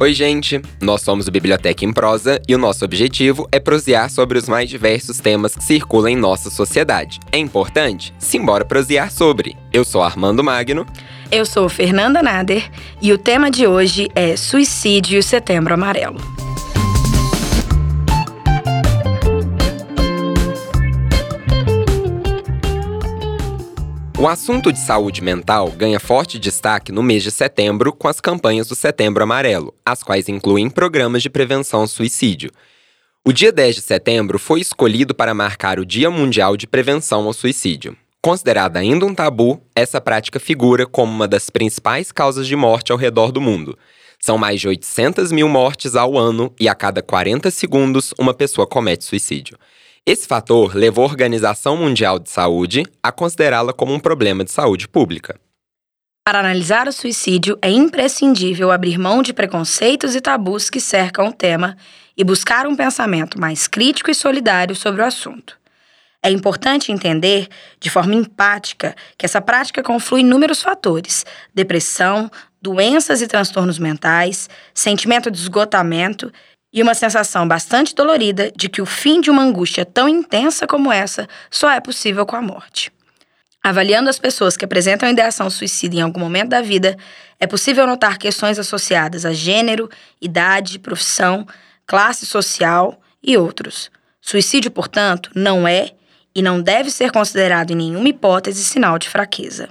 Oi, gente! Nós somos o Biblioteca em Prosa e o nosso objetivo é prosear sobre os mais diversos temas que circulam em nossa sociedade. É importante? Simbora prosear sobre. Eu sou Armando Magno. Eu sou Fernanda Nader e o tema de hoje é Suicídio Setembro Amarelo. O assunto de saúde mental ganha forte destaque no mês de setembro com as campanhas do Setembro Amarelo, as quais incluem programas de prevenção ao suicídio. O dia 10 de setembro foi escolhido para marcar o Dia Mundial de Prevenção ao Suicídio. Considerada ainda um tabu, essa prática figura como uma das principais causas de morte ao redor do mundo. São mais de 800 mil mortes ao ano e a cada 40 segundos uma pessoa comete suicídio. Esse fator levou a Organização Mundial de Saúde a considerá-la como um problema de saúde pública. Para analisar o suicídio, é imprescindível abrir mão de preconceitos e tabus que cercam o tema e buscar um pensamento mais crítico e solidário sobre o assunto. É importante entender, de forma empática, que essa prática conflui inúmeros fatores: depressão, doenças e transtornos mentais, sentimento de esgotamento e uma sensação bastante dolorida de que o fim de uma angústia tão intensa como essa só é possível com a morte. Avaliando as pessoas que apresentam ideação suicida em algum momento da vida, é possível notar questões associadas a gênero, idade, profissão, classe social e outros. Suicídio, portanto, não é e não deve ser considerado em nenhuma hipótese sinal de fraqueza.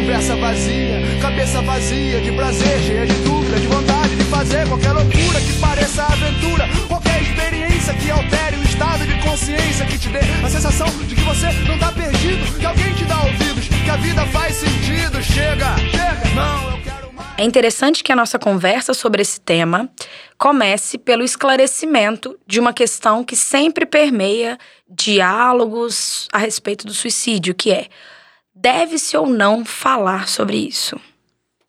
Conversa vazia, cabeça vazia de prazer, cheia de dúvida, de vontade de fazer qualquer loucura que pareça aventura, qualquer experiência que altere o estado de consciência que te dê a sensação de que você não tá perdido, que alguém te dá ouvidos, que a vida faz sentido. Chega, chega, não, eu quero mais. É interessante que a nossa conversa sobre esse tema comece pelo esclarecimento de uma questão que sempre permeia diálogos a respeito do suicídio, que é deve-se ou não falar sobre isso?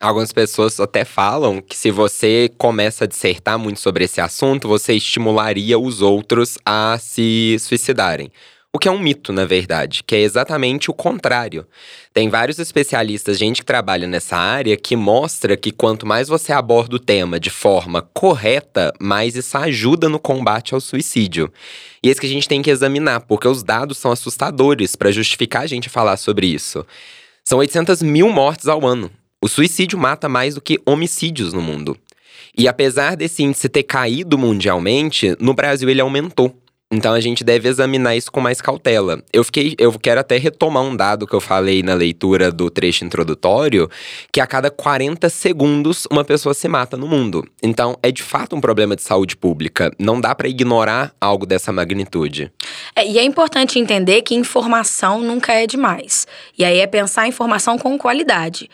Algumas pessoas até falam que se você começa a dissertar muito sobre esse assunto, você estimularia os outros a se suicidarem. O que é um mito, na verdade, que é exatamente o contrário. Tem vários especialistas, gente que trabalha nessa área, que mostra que quanto mais você aborda o tema de forma correta, mais isso ajuda no combate ao suicídio. E é isso que a gente tem que examinar, porque os dados são assustadores para justificar a gente falar sobre isso. São 800 mil mortes ao ano. O suicídio mata mais do que homicídios no mundo. E apesar desse índice ter caído mundialmente, no Brasil ele aumentou. Então a gente deve examinar isso com mais cautela. Eu fiquei, eu quero até retomar um dado que eu falei na leitura do trecho introdutório, que a cada 40 segundos uma pessoa se mata no mundo. Então é de fato um problema de saúde pública. Não dá para ignorar algo dessa magnitude. É, e é importante entender que informação nunca é demais. E aí é pensar informação com qualidade.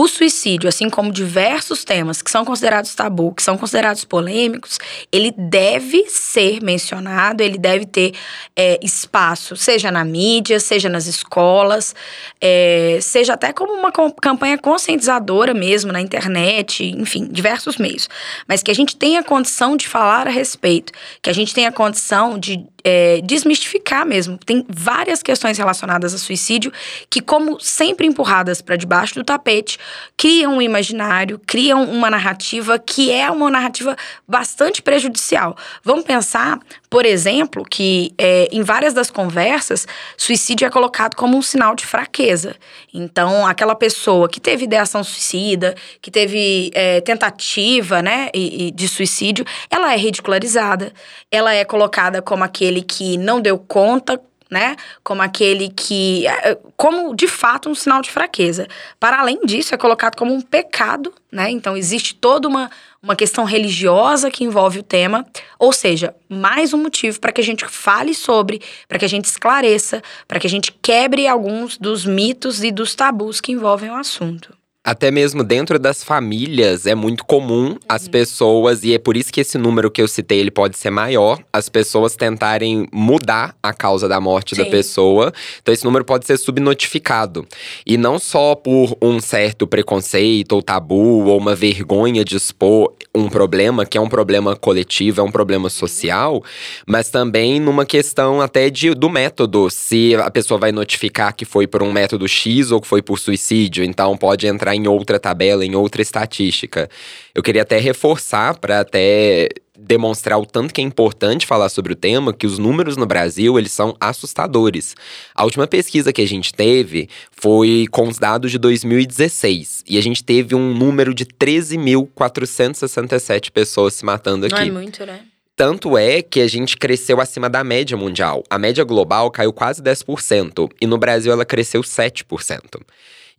O suicídio, assim como diversos temas que são considerados tabu, que são considerados polêmicos, ele deve ser mencionado, ele deve ter é, espaço, seja na mídia, seja nas escolas, é, seja até como uma campanha conscientizadora mesmo na internet, enfim, diversos meios. Mas que a gente tenha condição de falar a respeito, que a gente tenha condição de é, desmistificar mesmo. Tem várias questões relacionadas a suicídio que, como sempre empurradas para debaixo do tapete, criam um imaginário, criam uma narrativa que é uma narrativa bastante prejudicial. Vamos pensar, por exemplo, que é, em várias das conversas, suicídio é colocado como um sinal de fraqueza. Então, aquela pessoa que teve ideação suicida, que teve é, tentativa né, de suicídio, ela é ridicularizada, ela é colocada como aquele que não deu conta, né? Como aquele que. É, como de fato um sinal de fraqueza. Para além disso, é colocado como um pecado, né? Então existe toda uma, uma questão religiosa que envolve o tema. Ou seja, mais um motivo para que a gente fale sobre, para que a gente esclareça, para que a gente quebre alguns dos mitos e dos tabus que envolvem o assunto. Até mesmo dentro das famílias é muito comum as uhum. pessoas, e é por isso que esse número que eu citei ele pode ser maior, as pessoas tentarem mudar a causa da morte Sim. da pessoa. Então esse número pode ser subnotificado. E não só por um certo preconceito ou tabu ou uma vergonha de expor um problema, que é um problema coletivo, é um problema social, mas também numa questão até de, do método, se a pessoa vai notificar que foi por um método X ou que foi por suicídio. Então pode entrar entrar em outra tabela, em outra estatística. Eu queria até reforçar para até demonstrar o tanto que é importante falar sobre o tema, que os números no Brasil, eles são assustadores. A última pesquisa que a gente teve foi com os dados de 2016, e a gente teve um número de 13.467 pessoas se matando aqui. Não é muito, né? Tanto é que a gente cresceu acima da média mundial. A média global caiu quase 10%, e no Brasil ela cresceu 7%.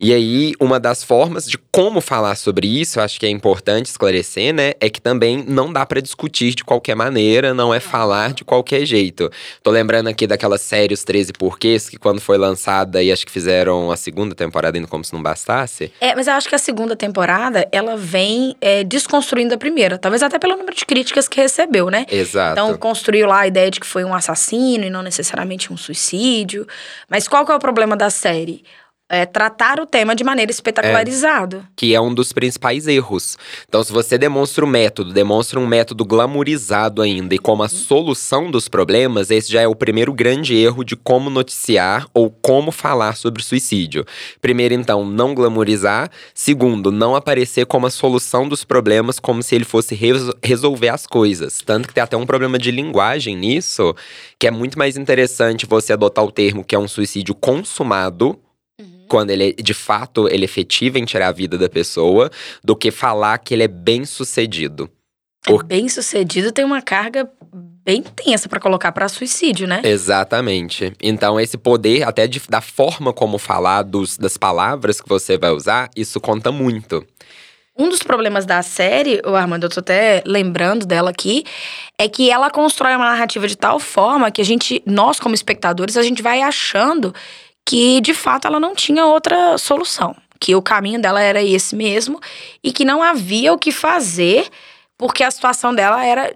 E aí, uma das formas de como falar sobre isso, acho que é importante esclarecer, né? É que também não dá para discutir de qualquer maneira, não é falar de qualquer jeito. Tô lembrando aqui daquela série Os 13 Porquês, que quando foi lançada, e acho que fizeram a segunda temporada ainda como se não bastasse. É, mas eu acho que a segunda temporada, ela vem é, desconstruindo a primeira. Talvez até pelo número de críticas que recebeu, né? Exato. Então, construiu lá a ideia de que foi um assassino e não necessariamente um suicídio. Mas qual que é o problema da série? É, tratar o tema de maneira espetacularizada. É, que é um dos principais erros. Então, se você demonstra um método, demonstra um método glamourizado ainda e como a solução dos problemas, esse já é o primeiro grande erro de como noticiar ou como falar sobre suicídio. Primeiro, então, não glamourizar. Segundo, não aparecer como a solução dos problemas, como se ele fosse resolver as coisas. Tanto que tem até um problema de linguagem nisso, que é muito mais interessante você adotar o termo que é um suicídio consumado quando ele é, de fato ele é efetiva em tirar a vida da pessoa, do que falar que ele é bem sucedido. Por... É bem sucedido tem uma carga bem tensa para colocar para suicídio, né? Exatamente. Então esse poder até de, da forma como falar dos, das palavras que você vai usar, isso conta muito. Um dos problemas da série, o Armando, eu tô até lembrando dela aqui, é que ela constrói uma narrativa de tal forma que a gente, nós como espectadores, a gente vai achando que de fato ela não tinha outra solução, que o caminho dela era esse mesmo e que não havia o que fazer porque a situação dela era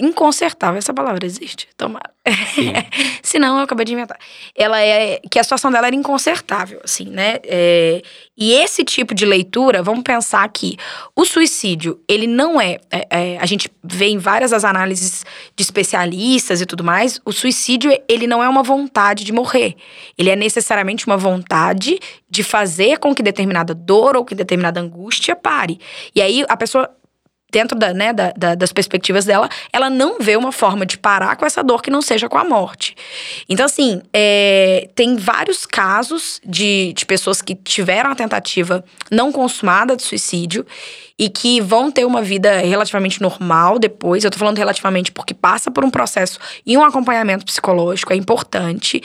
inconsertável. Essa palavra existe. Tomara. Se não, eu acabei de inventar. Ela é. Que a situação dela era inconsertável, assim, né? É, e esse tipo de leitura, vamos pensar que o suicídio, ele não é, é, é. A gente vê em várias das análises de especialistas e tudo mais, o suicídio, ele não é uma vontade de morrer. Ele é necessariamente uma vontade de fazer com que determinada dor ou que determinada angústia pare. E aí a pessoa dentro da, né, da, da, das perspectivas dela, ela não vê uma forma de parar com essa dor que não seja com a morte. Então, assim, é, tem vários casos de, de pessoas que tiveram a tentativa não consumada de suicídio e que vão ter uma vida relativamente normal depois. Eu tô falando relativamente porque passa por um processo e um acompanhamento psicológico, é importante.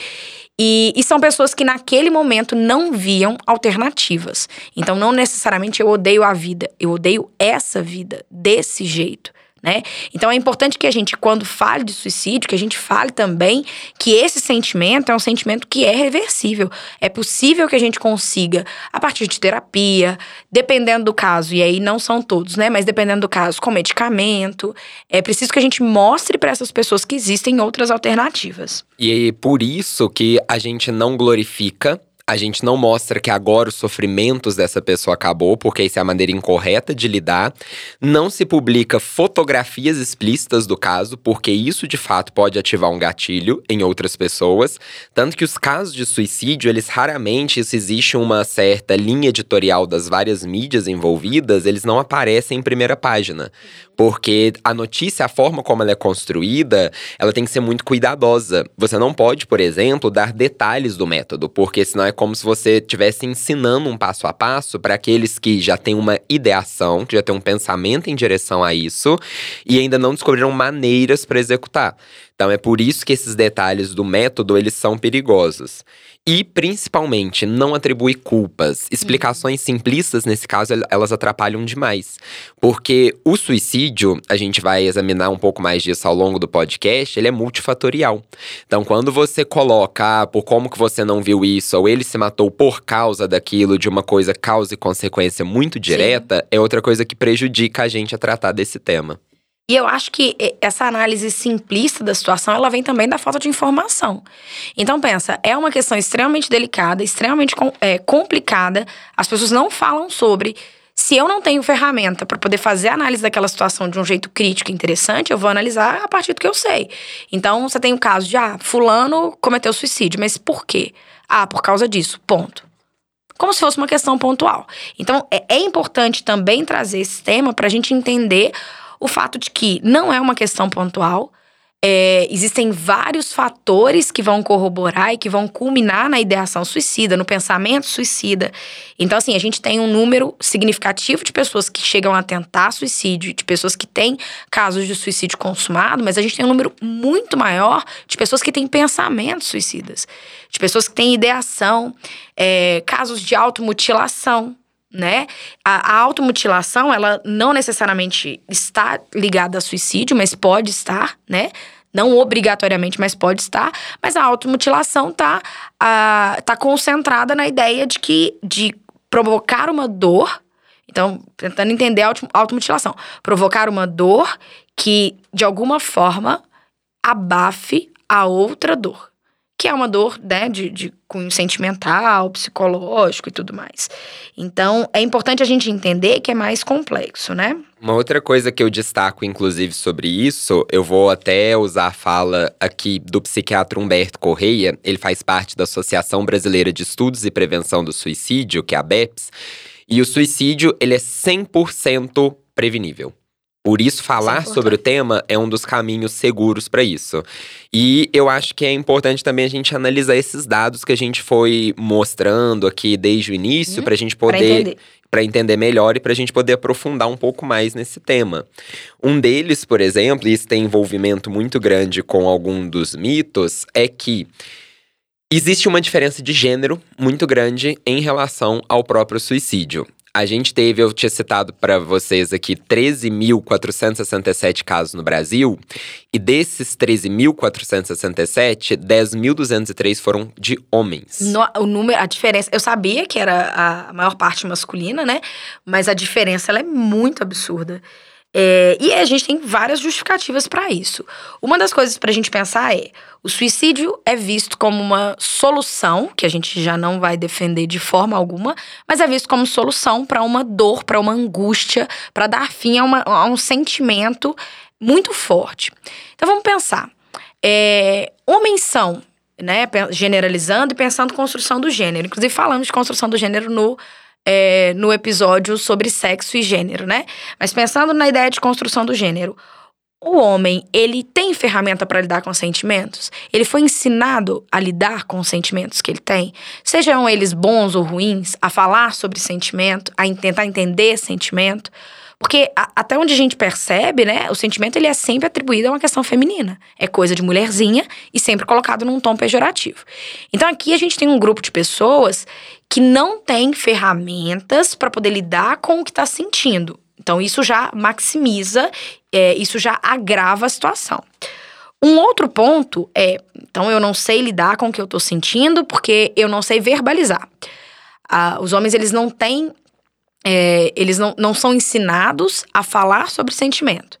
E, e, são pessoas que naquele momento não viam alternativas. Então, não necessariamente eu odeio a vida, eu odeio essa vida desse jeito né? Então é importante que a gente, quando fale de suicídio, que a gente fale também que esse sentimento é um sentimento que é reversível. É possível que a gente consiga, a partir de terapia, dependendo do caso, e aí não são todos, né? Mas dependendo do caso, com medicamento, é preciso que a gente mostre para essas pessoas que existem outras alternativas. E é por isso que a gente não glorifica a gente não mostra que agora os sofrimentos dessa pessoa acabou, porque isso é a maneira incorreta de lidar. Não se publica fotografias explícitas do caso, porque isso de fato pode ativar um gatilho em outras pessoas. Tanto que os casos de suicídio, eles raramente, se existe uma certa linha editorial das várias mídias envolvidas, eles não aparecem em primeira página. Porque a notícia, a forma como ela é construída, ela tem que ser muito cuidadosa. Você não pode, por exemplo, dar detalhes do método, porque senão é como se você estivesse ensinando um passo a passo para aqueles que já têm uma ideação, que já têm um pensamento em direção a isso e ainda não descobriram maneiras para executar. Então é por isso que esses detalhes do método eles são perigosos. E, principalmente, não atribui culpas. Explicações simplistas, nesse caso, elas atrapalham demais. Porque o suicídio, a gente vai examinar um pouco mais disso ao longo do podcast, ele é multifatorial. Então, quando você coloca, ah, por como que você não viu isso, ou ele se matou por causa daquilo, de uma coisa causa e consequência muito direta, Sim. é outra coisa que prejudica a gente a tratar desse tema. E eu acho que essa análise simplista da situação, ela vem também da falta de informação. Então pensa, é uma questão extremamente delicada, extremamente é, complicada. As pessoas não falam sobre. Se eu não tenho ferramenta para poder fazer a análise daquela situação de um jeito crítico e interessante, eu vou analisar a partir do que eu sei. Então, você tem o caso de, ah, fulano cometeu suicídio, mas por quê? Ah, por causa disso, ponto como se fosse uma questão pontual. Então, é, é importante também trazer esse tema para a gente entender o fato de que não é uma questão pontual, é, existem vários fatores que vão corroborar e que vão culminar na ideação suicida, no pensamento suicida. Então, assim, a gente tem um número significativo de pessoas que chegam a tentar suicídio, de pessoas que têm casos de suicídio consumado, mas a gente tem um número muito maior de pessoas que têm pensamentos suicidas, de pessoas que têm ideação, é, casos de automutilação né? A, a automutilação, ela não necessariamente está ligada a suicídio, mas pode estar, né? Não obrigatoriamente, mas pode estar. Mas a automutilação tá, a, tá concentrada na ideia de que de provocar uma dor. Então, tentando entender a automutilação. Provocar uma dor que, de alguma forma, abafe a outra dor que é uma dor né, de, de cunho sentimental, psicológico e tudo mais. Então, é importante a gente entender que é mais complexo, né? Uma outra coisa que eu destaco, inclusive, sobre isso, eu vou até usar a fala aqui do psiquiatra Humberto Correia. Ele faz parte da Associação Brasileira de Estudos e Prevenção do Suicídio, que é a BEPS. E o suicídio, ele é 100% prevenível. Por isso, falar isso é sobre o tema é um dos caminhos seguros para isso. E eu acho que é importante também a gente analisar esses dados que a gente foi mostrando aqui desde o início, hum, para a gente poder. Para entender melhor e para a gente poder aprofundar um pouco mais nesse tema. Um deles, por exemplo, e isso tem envolvimento muito grande com algum dos mitos, é que existe uma diferença de gênero muito grande em relação ao próprio suicídio. A gente teve, eu tinha citado para vocês aqui, 13.467 casos no Brasil. E desses 13.467, 10.203 foram de homens. No, o número, a diferença, eu sabia que era a maior parte masculina, né? Mas a diferença ela é muito absurda. É, e a gente tem várias justificativas para isso. Uma das coisas para a gente pensar é: o suicídio é visto como uma solução, que a gente já não vai defender de forma alguma, mas é visto como solução para uma dor, para uma angústia, para dar fim a, uma, a, um sentimento muito forte. Então vamos pensar: é, homens são né, generalizando e pensando construção do gênero. Inclusive, falamos de construção do gênero no é, no episódio sobre sexo e gênero, né? Mas pensando na ideia de construção do gênero, o homem, ele tem ferramenta para lidar com sentimentos? Ele foi ensinado a lidar com os sentimentos que ele tem? Sejam eles bons ou ruins, a falar sobre sentimento, a tentar entender sentimento? Porque a, até onde a gente percebe, né, o sentimento ele é sempre atribuído a uma questão feminina. É coisa de mulherzinha e sempre colocado num tom pejorativo. Então aqui a gente tem um grupo de pessoas que não tem ferramentas para poder lidar com o que está sentindo. Então isso já maximiza, é, isso já agrava a situação. Um outro ponto é, então eu não sei lidar com o que eu estou sentindo porque eu não sei verbalizar. Ah, os homens eles não têm é, eles não, não são ensinados a falar sobre sentimento.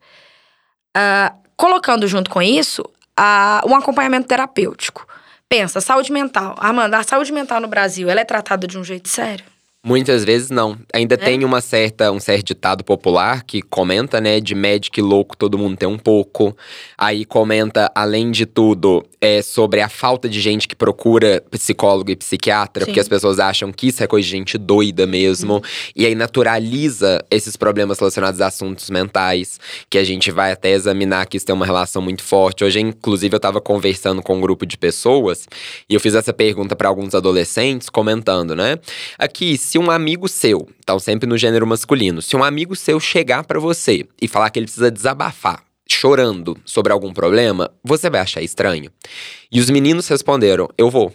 Uh, colocando junto com isso uh, um acompanhamento terapêutico. Pensa, saúde mental. Amanda, a saúde mental no Brasil, ela é tratada de um jeito sério? Muitas vezes não. Ainda é? tem uma certa, um certo ditado popular que comenta, né, de médico louco todo mundo tem um pouco. Aí comenta, além de tudo, é sobre a falta de gente que procura psicólogo e psiquiatra, Sim. porque as pessoas acham que isso é coisa de gente doida mesmo. Hum. E aí naturaliza esses problemas relacionados a assuntos mentais, que a gente vai até examinar que isso tem uma relação muito forte. Hoje, inclusive, eu tava conversando com um grupo de pessoas e eu fiz essa pergunta para alguns adolescentes, comentando, né? Aqui, se um amigo seu, então sempre no gênero masculino, se um amigo seu chegar para você e falar que ele precisa desabafar, chorando sobre algum problema, você vai achar estranho? E os meninos responderam: Eu vou.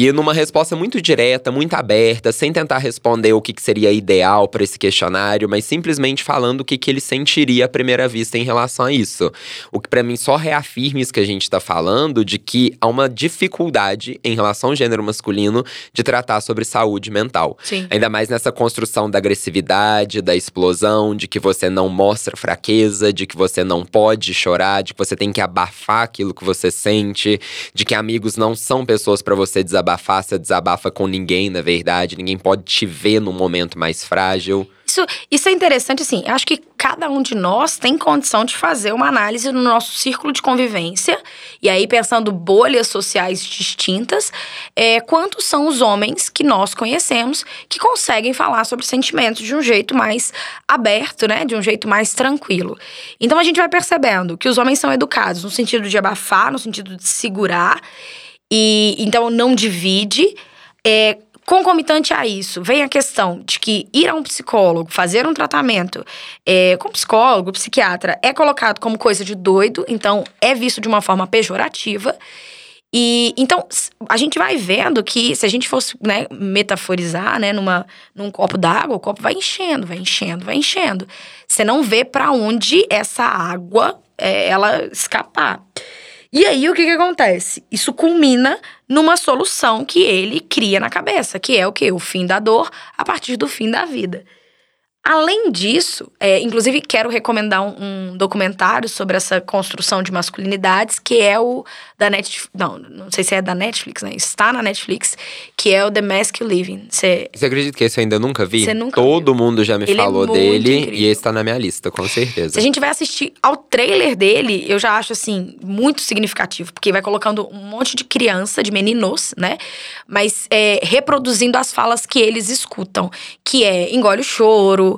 E numa resposta muito direta, muito aberta, sem tentar responder o que, que seria ideal para esse questionário, mas simplesmente falando o que, que ele sentiria à primeira vista em relação a isso. O que para mim só reafirma isso que a gente está falando, de que há uma dificuldade em relação ao gênero masculino de tratar sobre saúde mental. Sim. Ainda mais nessa construção da agressividade, da explosão, de que você não mostra fraqueza, de que você não pode chorar, de que você tem que abafar aquilo que você sente, de que amigos não são pessoas para você desabafar desabafar, você desabafa com ninguém, na verdade. Ninguém pode te ver num momento mais frágil. Isso isso, é interessante, assim. Acho que cada um de nós tem condição de fazer uma análise no nosso círculo de convivência. E aí, pensando bolhas sociais distintas, é, quantos são os homens que nós conhecemos que conseguem falar sobre sentimentos de um jeito mais aberto, né? De um jeito mais tranquilo. Então, a gente vai percebendo que os homens são educados no sentido de abafar, no sentido de segurar. E então não divide. É, Concomitante a isso, vem a questão de que ir a um psicólogo, fazer um tratamento é, com psicólogo, psiquiatra, é colocado como coisa de doido, então é visto de uma forma pejorativa. E então a gente vai vendo que se a gente fosse né, metaforizar, né, numa, num copo d'água, o copo vai enchendo, vai enchendo, vai enchendo. Você não vê para onde essa água é, ela escapar. E aí o que, que acontece? Isso culmina numa solução que ele cria na cabeça, que é o que? O fim da dor a partir do fim da vida. Além disso, é, inclusive quero recomendar um, um, documentário sobre essa construção de masculinidades, que é o da Netflix. Não, não sei se é da Netflix, né? Está na Netflix, que é o The Mask Living. Você acredita que esse eu ainda nunca vi? Você nunca Todo viu. mundo já me Ele é falou é dele incrível. e esse tá na minha lista, com certeza. Se a gente vai assistir ao trailer dele, eu já acho assim, muito significativo, porque vai colocando um monte de criança, de meninos, né? Mas é, reproduzindo as falas que eles escutam, que é engole o choro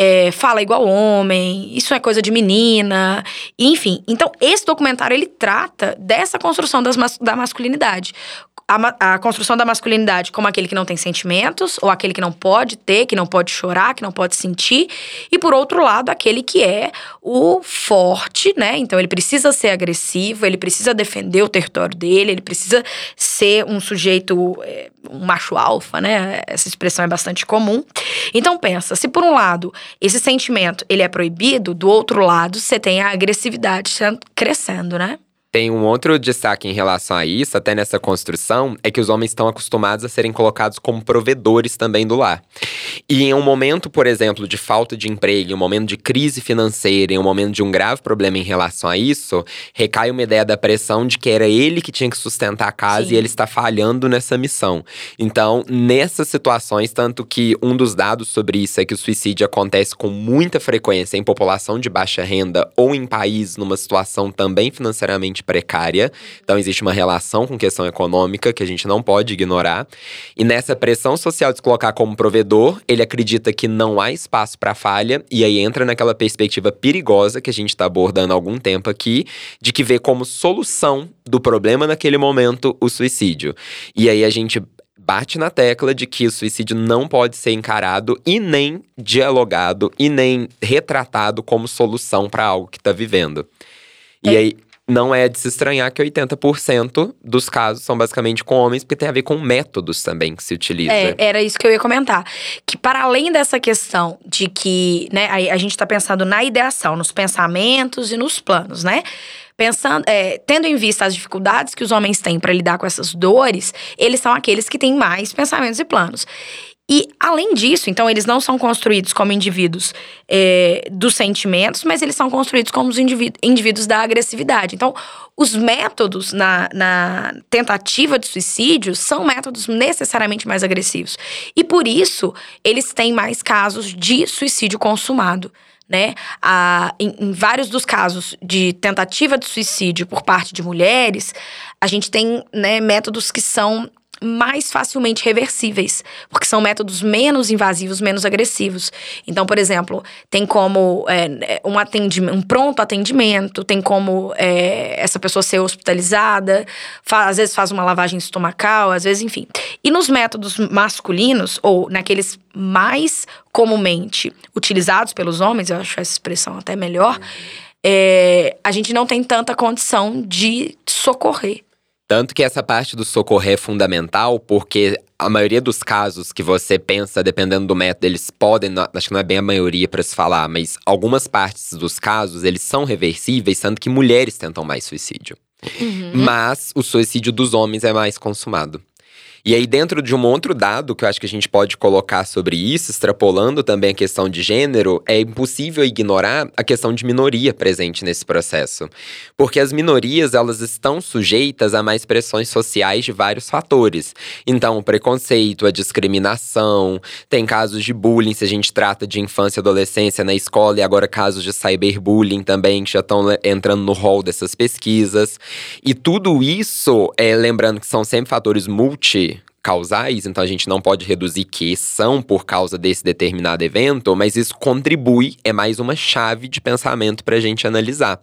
é, fala igual homem, isso é coisa de menina, enfim. Então, esse documentário ele trata dessa construção das, da masculinidade a, a, construção da masculinidade como aquele que não tem sentimentos, ou aquele que não pode ter, que não pode chorar, que não pode sentir, e por outro lado, aquele que é o forte, né? Então ele precisa ser agressivo, ele precisa defender o território dele, ele precisa ser um sujeito, é, um macho alfa, né? Essa expressão é bastante comum. Então pensa, se por um lado esse sentimento ele é proibido, do outro lado você tem a agressividade crescendo, né? Tem um outro destaque em relação a isso, até nessa construção, é que os homens estão acostumados a serem colocados como provedores também do lar. E em um momento, por exemplo, de falta de emprego, em um momento de crise financeira, em um momento de um grave problema em relação a isso, recai uma ideia da pressão de que era ele que tinha que sustentar a casa Sim. e ele está falhando nessa missão. Então, nessas situações, tanto que um dos dados sobre isso é que o suicídio acontece com muita frequência em população de baixa renda ou em país numa situação também financeiramente precária. Então, existe uma relação com questão econômica que a gente não pode ignorar. E nessa pressão social de se colocar como provedor, ele acredita que não há espaço para falha, e aí entra naquela perspectiva perigosa que a gente está abordando há algum tempo aqui, de que vê como solução do problema naquele momento o suicídio. E aí a gente bate na tecla de que o suicídio não pode ser encarado e nem dialogado e nem retratado como solução para algo que está vivendo. E é. aí não é de se estranhar que 80% dos casos são basicamente com homens, porque tem a ver com métodos também que se utiliza. É, era isso que eu ia comentar. Que para além dessa questão de que, né, a, a gente está pensando na ideação, nos pensamentos e nos planos, né? Pensando, é, tendo em vista as dificuldades que os homens têm para lidar com essas dores, eles são aqueles que têm mais pensamentos e planos. E, além disso, então, eles não são construídos como indivíduos é, dos sentimentos, mas eles são construídos como os indivíduos da agressividade. Então, os métodos na, na tentativa de suicídio são métodos necessariamente mais agressivos. E, por isso, eles têm mais casos de suicídio consumado. Né? A, em, em, vários dos casos de tentativa de suicídio por parte de mulheres, a gente tem né, métodos que são mais facilmente reversíveis, porque são métodos menos invasivos, menos agressivos. Então, por exemplo, tem como é, um, atendimento, um pronto atendimento, tem como é, essa pessoa ser hospitalizada, faz, às vezes faz uma lavagem estomacal, às vezes, enfim. E nos métodos masculinos, ou naqueles mais comumente utilizados pelos homens, eu acho essa expressão até melhor, é, a gente não tem tanta condição de socorrer. Tanto que essa parte do socorrer é fundamental, porque a maioria dos casos que você pensa, dependendo do método, eles podem, acho que não é bem a maioria para se falar, mas algumas partes dos casos, eles são reversíveis, tanto que mulheres tentam mais suicídio. Uhum. Mas o suicídio dos homens é mais consumado. E aí, dentro de um outro dado que eu acho que a gente pode colocar sobre isso, extrapolando também a questão de gênero, é impossível ignorar a questão de minoria presente nesse processo. Porque as minorias, elas estão sujeitas a mais pressões sociais de vários fatores. Então, o preconceito, a discriminação, tem casos de bullying, se a gente trata de infância e adolescência na escola, e agora casos de cyberbullying também, que já estão entrando no rol dessas pesquisas. E tudo isso, é, lembrando que são sempre fatores multi causais, então a gente não pode reduzir que são por causa desse determinado evento, mas isso contribui, é mais uma chave de pensamento para a gente analisar.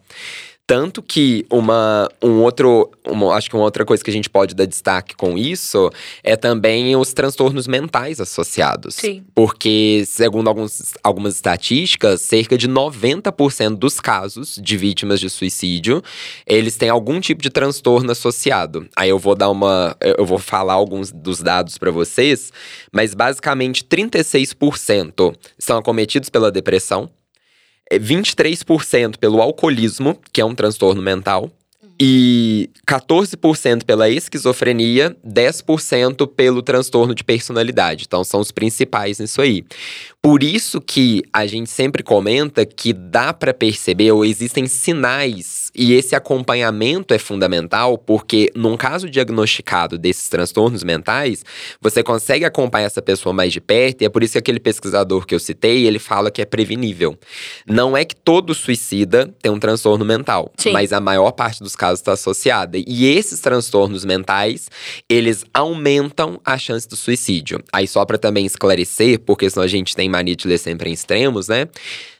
Tanto que uma, um outro, uma, acho que uma outra coisa que a gente pode dar destaque com isso é também os transtornos mentais associados. Sim. Porque, segundo alguns, algumas estatísticas, cerca de 90% dos casos de vítimas de suicídio, eles têm algum tipo de transtorno associado. Aí eu vou dar uma. Eu vou falar alguns dos dados para vocês, mas basicamente 36% são acometidos pela depressão. 23% é pelo alcoolismo, que é um transtorno mental, e 14% pela esquizofrenia, 10% pelo transtorno de personalidade. Então são os principais nisso aí. Por isso que a gente sempre comenta que dá para perceber ou existem sinais e esse acompanhamento é fundamental porque num caso diagnosticado desses transtornos mentais, você consegue acompanhar essa pessoa mais de perto e é por isso que aquele pesquisador que eu citei, ele fala que é prevenível. Não é que todo suicida tem um transtorno mental, Sim. mas a maior parte dos casos está associada. E esses transtornos mentais, eles aumentam a chance do suicídio. Aí só para também esclarecer, porque senão a gente tem mania de ler sempre em extremos, né?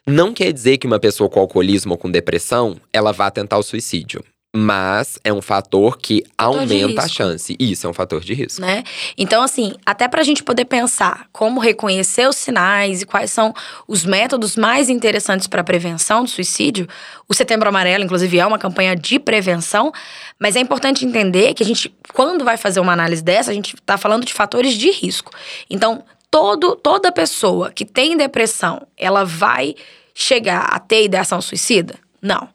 Não quer dizer que uma pessoa com alcoolismo ou com depressão, ela vá tentar o suicídio. Mas é um fator que Fator aumenta a chance. Isso é um fator de risco. né? Então, assim, até pra gente poder pensar como reconhecer os sinais e quais são os métodos mais interessantes para prevenção do suicídio, o Setembro Amarelo, inclusive, é uma campanha de prevenção, mas é importante entender que a gente, quando vai fazer uma análise dessa, a gente tá falando de fatores de risco. Então, todo, toda pessoa que tem depressão, ela vai chegar a ter ideação suicida? Não.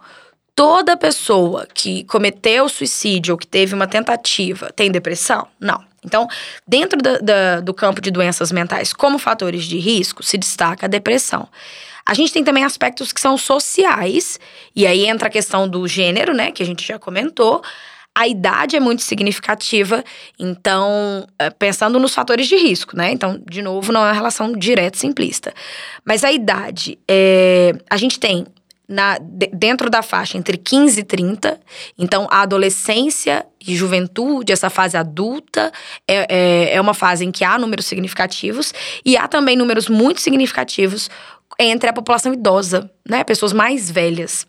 Toda pessoa que cometeu suicídio ou que teve uma tentativa tem depressão? Não. Então, dentro da- da- do campo de doenças mentais como fatores de risco, se destaca a depressão. A gente tem também aspectos que são sociais, e aí entra a questão do gênero, né, que a gente já comentou. A idade é muito significativa, então, eh, pensando nos fatores de risco, né? Então, de novo, não é uma relação direta e simplista. Mas a idade, é, a gente tem na- de- dentro da faixa entre 15 e 30. Então, a adolescência e juventude, essa fase adulta, é, é, é uma fase em que há números significativos e há também números muito significativos entre a população idosa, né? Pessoas mais velhas.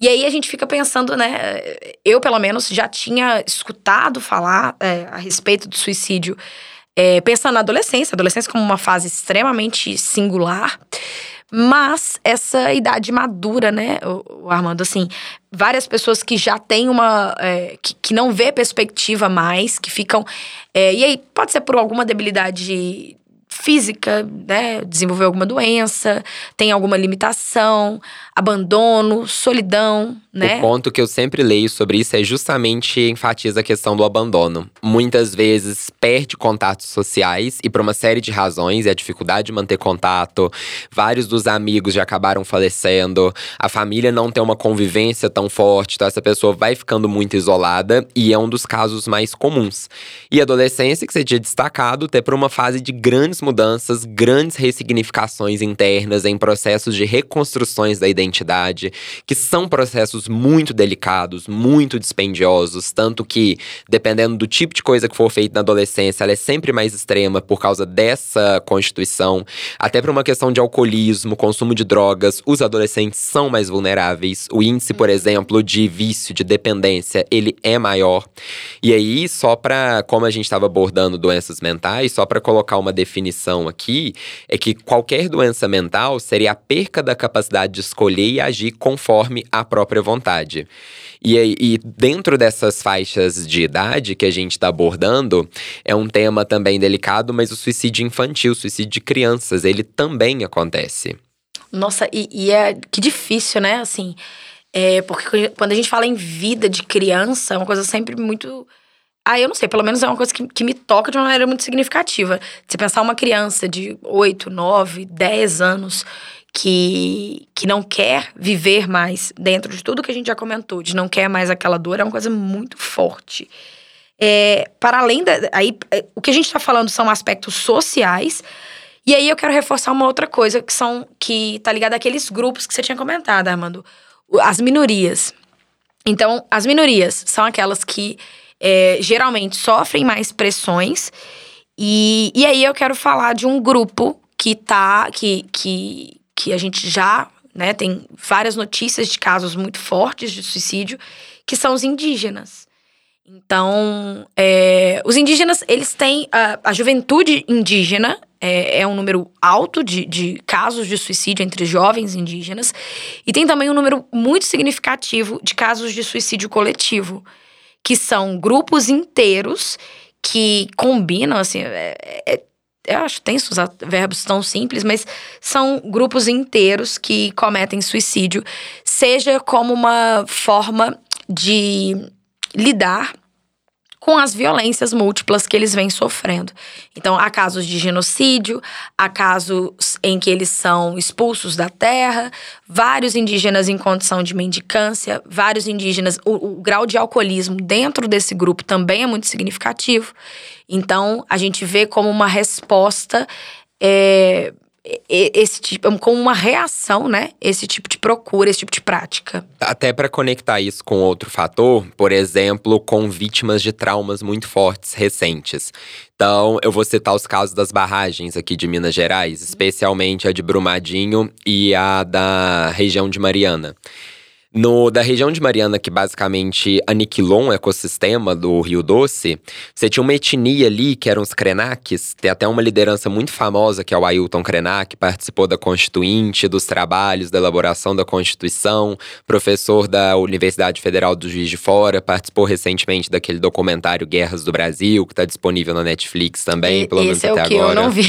E aí a gente fica pensando, né? Eu, pelo menos, já tinha escutado falar é, a respeito do suicídio, é, pensando na adolescência, adolescência como uma fase extremamente singular. Mas essa idade madura, né, o Armando, assim, várias pessoas que já têm uma. é, que, que não vê perspectiva mais, que ficam. é, e aí, pode ser por alguma debilidade física, né? Desenvolveu alguma doença, tem alguma limitação, abandono, solidão, né? O ponto que eu sempre leio sobre isso é justamente enfatiza a questão do abandono. Muitas vezes perde contatos sociais e por uma série de razões, é a dificuldade de manter contato. Vários dos amigos já acabaram falecendo, a família não tem uma convivência tão forte, então essa pessoa vai ficando muito isolada e é um dos casos mais comuns. E a adolescência, que você tinha destacado, ter por uma fase de grandes mudanças, grandes ressignificações internas em processos de reconstruções da identidade, que são processos muito delicados, muito dispendiosos, tanto que, dependendo do tipo de coisa que for feita na adolescência, ela é sempre mais extrema por causa dessa constituição. Até por uma questão de alcoolismo, consumo de drogas, os adolescentes são mais vulneráveis. O índice, por exemplo, de vício, de dependência, ele é maior. E aí, só para, como a gente estava abordando doenças mentais, só para colocar uma definição aqui, é que qualquer doença mental seria a perca da capacidade de escolher e agir conforme a própria vontade. E, aí- e dentro dessas faixas de idade que a gente está abordando, é um tema também delicado, mas o suicídio infantil, o suicídio de crianças, ele também acontece. Nossa, e, e é que difícil, né? Assim, é, porque quando a gente fala em vida de criança, é uma coisa sempre muito Ah, eu não sei, pelo menos é uma coisa que, que me toca de uma maneira muito significativa. Se pensar uma criança de 8, 9, 10 anos que, que não quer viver mais dentro de tudo que a gente já comentou, de não quer mais aquela dor, é uma coisa muito forte. É, para além da. Aí, é, o que a gente está falando são aspectos sociais. E aí eu quero reforçar uma outra coisa que são. que tá ligado àqueles grupos que você tinha comentado, Armando. As minorias. Então, as minorias são aquelas que é, geralmente sofrem mais pressões. E, e aí eu quero falar de um grupo que tá. que, que, que a gente já né, tem várias notícias de casos muito fortes de suicídio, que são os indígenas. Então, é, os indígenas, eles têm. A, a juventude indígena é, é, um número alto de, de casos de suicídio entre jovens indígenas, e tem também um número muito significativo de casos de suicídio coletivo, que são grupos inteiros que combinam, assim, é, é, eu acho tenso usar verbos tão simples, mas são grupos inteiros que cometem suicídio, seja como uma forma de lidar com as violências múltiplas que eles vêm sofrendo. Então, há casos de genocídio, há casos em que eles são expulsos da terra, vários indígenas em condição de mendicância, vários indígenas. O, o grau de alcoolismo dentro desse grupo também é muito significativo. Então, a gente vê como uma resposta. É, esse tipo como uma reação, né? Esse tipo de procura, esse tipo de prática. Até para conectar isso com outro fator, por exemplo, com vítimas de traumas muito fortes recentes. Então, eu vou citar os casos das barragens aqui de Minas Gerais, especialmente a de Brumadinho e a da região de Mariana. No, da região de Mariana, que basicamente aniquilou um ecossistema do Rio Doce, você tinha uma etnia ali, que eram os Krenaks. Tem até uma liderança muito famosa, que é o Ailton Krenak, participou da Constituinte, dos trabalhos, da elaboração da Constituição, professor da Universidade Federal do Juiz de Fora, participou recentemente daquele documentário Guerras do Brasil, que está disponível na Netflix também, e, pelo menos é até o que agora. Eu não vi.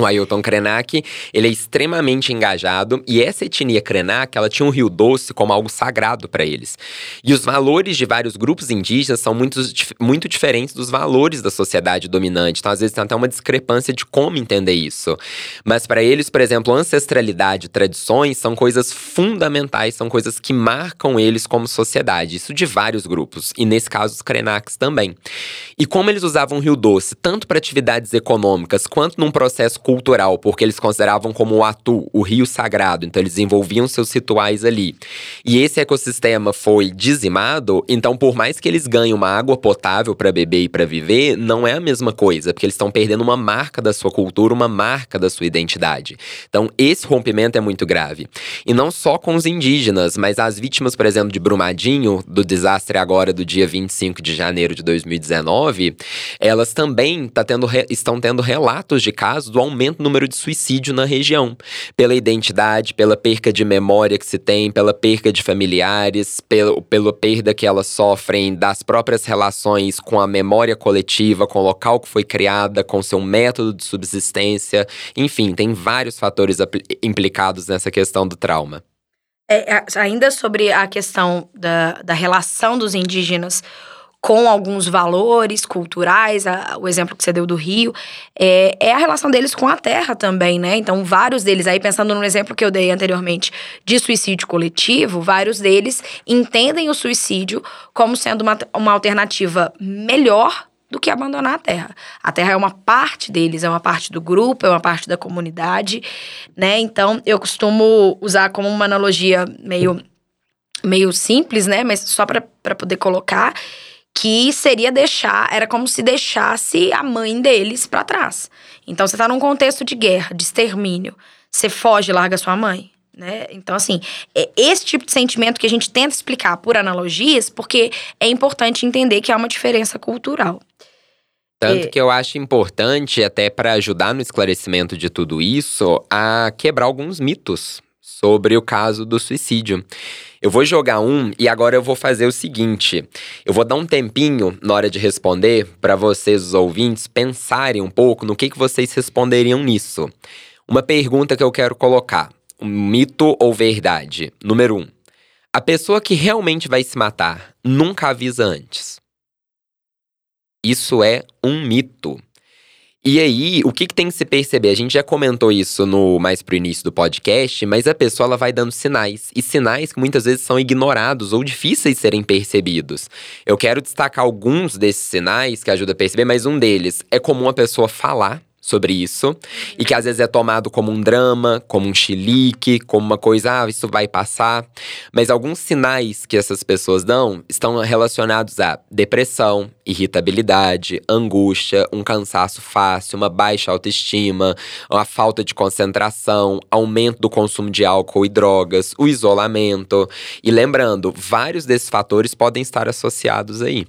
o Ailton Krenak, ele é extremamente engajado, e essa etnia Krenak, ela tinha um Rio Doce como algo sagrado para eles. E os valores de vários grupos indígenas são muito, muito diferentes dos valores da sociedade dominante. Então, às vezes, tem até uma discrepância de como entender isso. Mas para eles, por exemplo, ancestralidade, tradições são coisas fundamentais, são coisas que marcam eles como sociedade. Isso de vários grupos. E nesse caso, os Krenaks também. E como eles usavam o Rio Doce, tanto para atividades econômicas quanto num processo cultural, porque eles consideravam como o Atu, o rio sagrado. Então, eles envolviam seus rituais ali. E esse ecossistema foi dizimado, então por mais que eles ganhem uma água potável para beber e para viver, não é a mesma coisa, porque eles estão perdendo uma marca da sua cultura, uma marca da sua identidade. Então esse rompimento é muito grave. E não só com os indígenas, mas as vítimas, por exemplo, de Brumadinho, do desastre agora do dia 25 de janeiro de 2019, elas também tá tendo, estão tendo relatos de casos do aumento do número de suicídio na região, pela identidade, pela perca de memória que se tem, pela perca de familiares, pelo, pela perda que elas sofrem das próprias relações com a memória coletiva, com o local que foi criada, com seu método de subsistência. Enfim, tem vários fatores implicados nessa questão do trauma. É, ainda sobre a questão da, da relação dos indígenas com alguns valores culturais, a, o exemplo que você deu do Rio, é, é, a relação deles com a terra também, né? Então, vários deles, aí pensando no exemplo que eu dei anteriormente de suicídio coletivo, vários deles entendem o suicídio como sendo uma, uma alternativa melhor do que abandonar a terra. A terra é uma parte deles, é uma parte do grupo, é uma parte da comunidade, né? Então, eu costumo usar como uma analogia meio, meio simples, né? Mas só para poder colocar que seria deixar, era como se deixasse a mãe deles para trás. Então você tá num contexto de guerra, de extermínio. Você foge e larga sua mãe, né? Então assim, é esse tipo de sentimento que a gente tenta explicar por analogias, porque é importante entender que há uma diferença cultural. Tanto que eu acho importante, até para ajudar no esclarecimento de tudo isso, a quebrar alguns mitos sobre o caso do suicídio. Eu vou jogar um e agora eu vou fazer o seguinte: eu vou dar um tempinho na hora de responder para vocês, os ouvintes, pensarem um pouco no que, que vocês responderiam nisso. Uma pergunta que eu quero colocar: um mito ou verdade? Número um. A pessoa que realmente vai se matar nunca avisa antes. Isso é um mito. E aí, o que, que, tem que se perceber? A gente já comentou isso no mais pro início do podcast, mas a pessoa ela vai dando sinais. E sinais que muitas vezes são ignorados ou difíceis de serem percebidos. Eu quero destacar alguns desses sinais que ajudam a perceber, mas um deles é comum a pessoa falar sobre isso. E que às vezes é tomado como um drama, como um chilique, como uma coisa, ah, isso vai passar. Mas alguns sinais que essas pessoas dão estão relacionados a depressão, irritabilidade, angústia, um cansaço fácil, uma baixa autoestima, uma falta de concentração, aumento do consumo de álcool e drogas, o isolamento. E lembrando, vários desses fatores podem estar associados aí.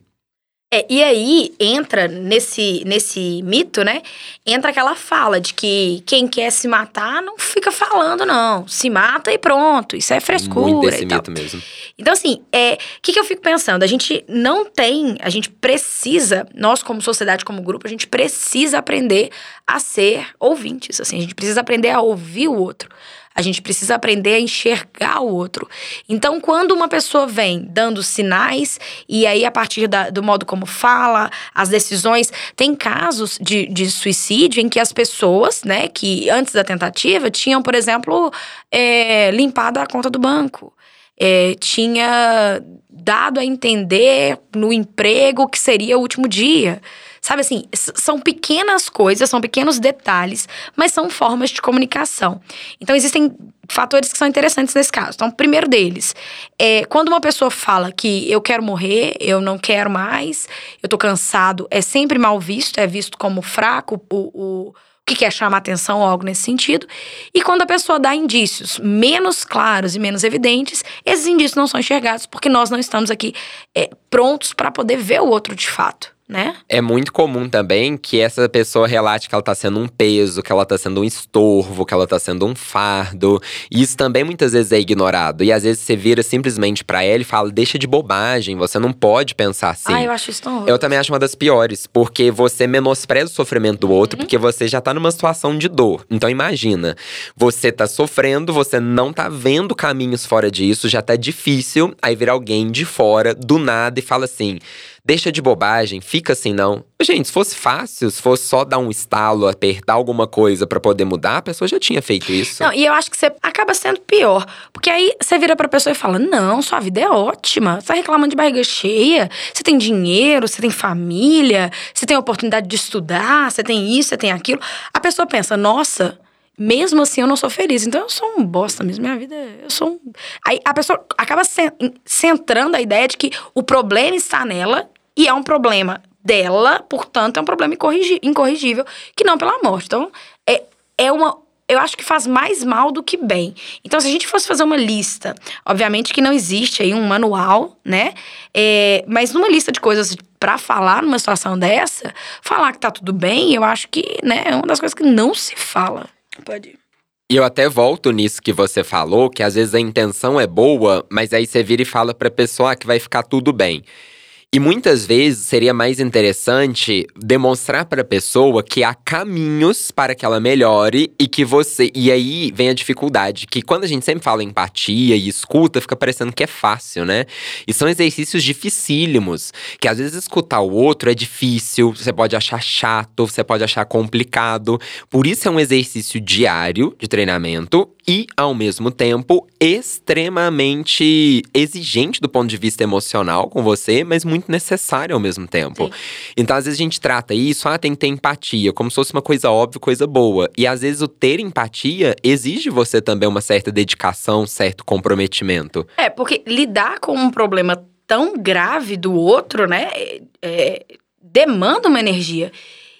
É, e aí entra nesse, nesse mito, né? Entra aquela fala de que quem quer se matar não fica falando, não. Se mata e pronto. Isso é frescura. Muito desse mito mesmo. Então, assim, o é, que, que eu fico pensando? A gente não tem, a gente precisa, nós como sociedade, como grupo, a gente precisa aprender a ser ouvintes. Assim, a gente precisa aprender a ouvir o outro. A gente precisa aprender a enxergar o outro. Então, quando uma pessoa vem dando sinais, e aí a partir da, do modo como fala, as decisões. Tem casos de, de suicídio em que as pessoas, né, que antes da tentativa tinham, por exemplo, é, limpado a conta do banco. É, tinha dado a entender no emprego que seria o último dia. Sabe assim, são pequenas coisas, são pequenos detalhes, mas são formas de comunicação. Então, existem fatores que são interessantes nesse caso. Então, o primeiro deles é quando uma pessoa fala que eu quero morrer, eu não quero mais, eu tô cansado, é sempre mal visto, é visto como fraco, o, o que quer chamar atenção algo nesse sentido. E quando a pessoa dá indícios menos claros e menos evidentes, esses indícios não são enxergados porque nós não estamos aqui é, prontos para poder ver o outro de fato né? É muito comum também que essa pessoa relate que ela tá sendo um peso, que ela tá sendo um estorvo, que ela tá sendo um fardo. E isso também muitas vezes é ignorado. E às vezes você vira simplesmente para ela e fala: deixa de bobagem, você não pode pensar assim. Ah, eu acho isso tão Eu também acho uma das piores, porque você menospreza o sofrimento do outro, uhum. porque você já tá numa situação de dor. Então imagina, você tá sofrendo, você não tá vendo caminhos fora disso, já tá difícil, aí vir alguém de fora, do nada, e fala assim Deixa de bobagem, fica assim não. Gente, se fosse fácil, se fosse só dar um estalo, apertar alguma coisa para poder mudar, a pessoa já tinha feito isso. Não, e eu acho que você acaba sendo pior. Porque aí você vira pra pessoa e fala: Não, sua vida é ótima. Você tá reclamando de barriga cheia, você tem dinheiro, você tem família, você tem oportunidade de estudar, você tem isso, você tem aquilo. A pessoa pensa: Nossa, mesmo assim eu não sou feliz. Então eu sou um bosta mesmo. Minha vida, eu sou um. Aí a pessoa acaba centrando a ideia de que o problema está nela e é um problema dela, portanto, é um problema incorrigível, que não pela morte. Então, é, é uma. Eu acho que faz mais mal do que bem. Então, se a gente fosse fazer uma lista, obviamente que não existe aí um manual, né? É, mas numa lista de coisas para falar numa situação dessa, falar que tá tudo bem, eu acho que né, é uma das coisas que não se fala. Pode ir. E eu até volto nisso que você falou, que às vezes a intenção é boa, mas aí você vira e fala pra pessoa que vai ficar tudo bem. E muitas vezes seria mais interessante demonstrar para a pessoa que há caminhos para que ela melhore e que você. E aí vem a dificuldade, que quando a gente sempre fala empatia e escuta, fica parecendo que é fácil, né? E são exercícios dificílimos, que às vezes escutar o outro é difícil, você pode achar chato, você pode achar complicado. Por isso é um exercício diário de treinamento e, ao mesmo tempo, extremamente exigente do ponto de vista emocional com você, mas muito necessário ao mesmo tempo. Sim. Então, às vezes, a gente trata isso, ah, tem que ter empatia, como se fosse uma coisa óbvia, coisa boa. E às vezes o ter empatia exige você também uma certa dedicação, certo comprometimento. É, porque lidar com um problema tão grave do outro, né, é, é demanda uma energia.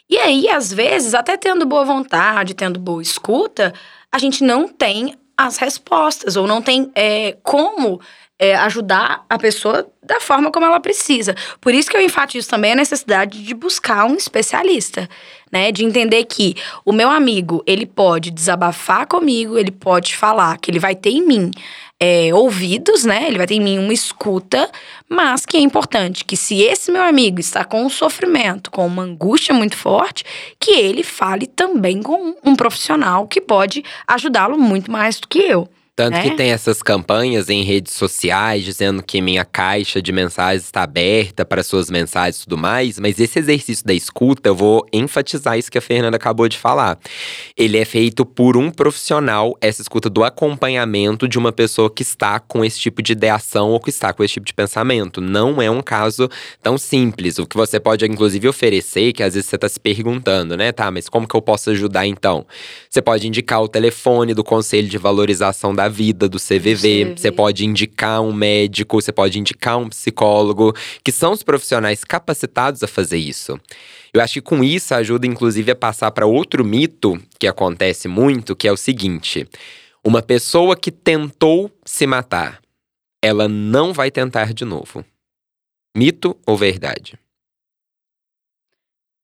E aí, às vezes, até tendo boa vontade, tendo boa escuta, a gente não tem as respostas ou não tem é, como é, ajudar a pessoa da forma como ela precisa. Por isso que eu enfatizo também a necessidade de buscar um especialista, né? De entender que o meu amigo, ele pode desabafar comigo, ele pode falar que ele vai ter em mim é, ouvidos, né? Ele vai ter em mim uma escuta, mas que é importante que se esse meu amigo está com um sofrimento, com uma angústia muito forte, que ele fale também com um profissional que pode ajudá-lo muito mais do que eu. Tanto né? que tem essas campanhas em redes sociais dizendo que minha caixa de mensagens está aberta para suas mensagens e tudo mais, mas esse exercício da escuta, eu vou enfatizar isso que a Fernanda acabou de falar. Ele é feito por um profissional, essa escuta do acompanhamento de uma pessoa que está com esse tipo de ideação ou que está com esse tipo de pensamento. Não é um caso tão simples. O que você pode, inclusive, oferecer, que às vezes você está se perguntando, né? Tá, mas como que eu posso ajudar então? Você pode indicar o telefone do Conselho de Valorização da Vida, do CVV. CVV. Você pode indicar um médico, você pode indicar um psicólogo, que são os profissionais capacitados a fazer isso. Eu acho que com isso ajuda, inclusive, a passar para outro mito que acontece muito, que é o seguinte: uma pessoa que tentou se matar, ela não vai tentar de novo. Mito ou verdade?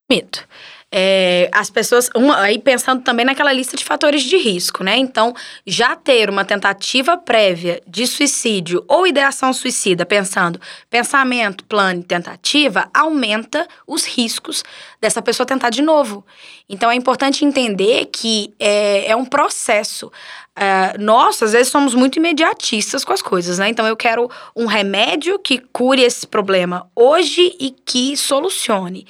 Mito. É, as pessoas. Aí pensando também naquela lista de fatores de risco, né? Então, já ter uma tentativa prévia de suicídio ou ideação suicida, pensando pensamento, plano e tentativa, aumenta os riscos dessa pessoa tentar de novo. Então, é importante entender que é, é um processo. É, nós, às vezes, somos muito imediatistas com as coisas, né? Então, eu quero um remédio que cure esse problema hoje e que solucione